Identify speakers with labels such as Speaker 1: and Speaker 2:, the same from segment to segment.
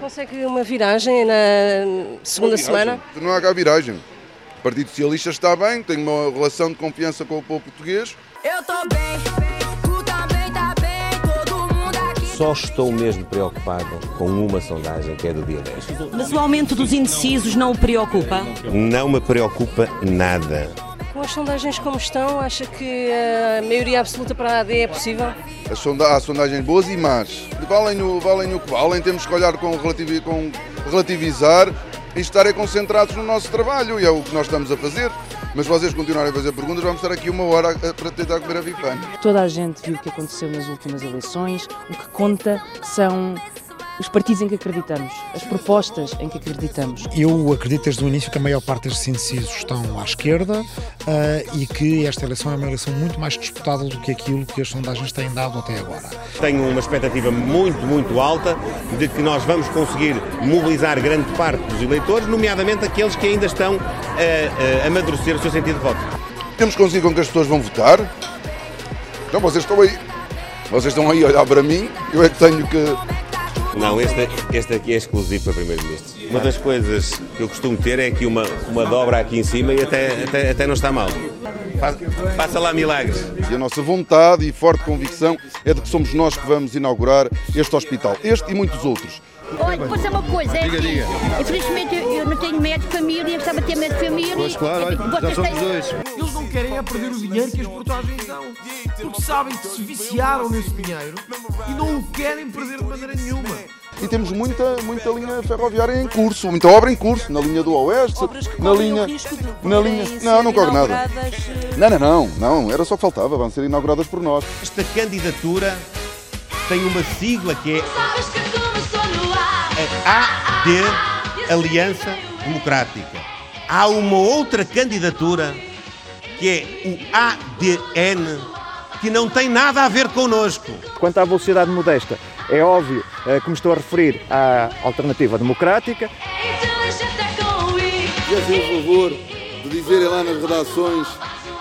Speaker 1: Consegue uma viragem na segunda
Speaker 2: Viragem.
Speaker 1: semana?
Speaker 2: Não há cá viragem. O Partido Socialista está bem, tem uma relação de confiança com o povo português.
Speaker 3: Eu tô bem, tu também tá bem, todo mundo aqui.
Speaker 4: Só estou mesmo preocupado com uma sondagem que é do dia 10.
Speaker 5: Mas o aumento dos indecisos não o preocupa?
Speaker 4: Não me preocupa nada.
Speaker 1: Com as sondagens como estão, acha que a maioria absoluta para a AD é possível?
Speaker 2: As sonda há sondagens boas e más. Valem o, valem o que valem, temos que olhar com, relativi com relativizar e estarem concentrados no nosso trabalho, e é o que nós estamos a fazer. Mas vocês continuarem a fazer perguntas, vamos estar aqui uma hora a- para tentar comer a bifana.
Speaker 6: Toda a gente viu o que aconteceu nas últimas eleições. O que conta são os partidos em que acreditamos, as propostas em que acreditamos.
Speaker 7: Eu acredito desde o início que a maior parte destes indecisos estão à esquerda ah, e que esta eleição é uma eleição muito mais disputada do que aquilo que as sondagens têm dado até agora.
Speaker 4: Tenho uma expectativa muito, muito alta de que nós vamos conseguir mobilizar grande parte dos eleitores, nomeadamente aqueles que ainda estão a, a amadurecer o seu sentido de voto.
Speaker 2: Temos que conseguir com que as pessoas vão votar. Então vocês estão aí. Vocês estão aí a olhar para mim, eu é que tenho que.
Speaker 4: Não, este, este aqui é exclusivo para Primeiro-Ministro. Uma das coisas que eu costumo ter é aqui uma, uma dobra aqui em cima e até, até, até não está mal. Faça lá milagres.
Speaker 2: E a nossa vontade e forte convicção é de que somos nós que vamos inaugurar este hospital. Este e muitos outros.
Speaker 8: Olha, dizer uma coisa? É assim, Infelizmente eu, não tenho médico de família, gostava de ter médico de família. Pois claro, olha, já somos dois.
Speaker 9: Não querem é perder o dinheiro que as portagens dão. Porque sabem que se viciaram nesse dinheiro e não o querem perder de maneira nenhuma.
Speaker 2: E temos muita, muita linha ferroviária em curso, muita obra em curso, na linha do Oeste, na linha. na linha. Não, não corre nada.
Speaker 1: eh,
Speaker 2: Não, não, não, não, era só que faltava, vão ser inauguradas por nós.
Speaker 4: Esta candidatura tem uma sigla que é
Speaker 3: Sabes que começou no ar.
Speaker 4: a AD Aliança Democrática. Há uma outra candidatura que é o ADN que não tem nada a ver connosco.
Speaker 10: Quanto à velocidade modesta, é óbvio eh, que me estou a referir à alternativa democrática.
Speaker 3: Inteligente é.
Speaker 2: Fizessem o favor de dizerem lá nas redações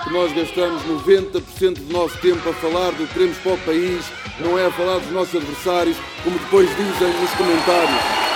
Speaker 2: que nós gastamos 90% do nosso tempo a falar do que queremos para o país, não é a falar dos nossos adversários, como depois dizem nos comentários.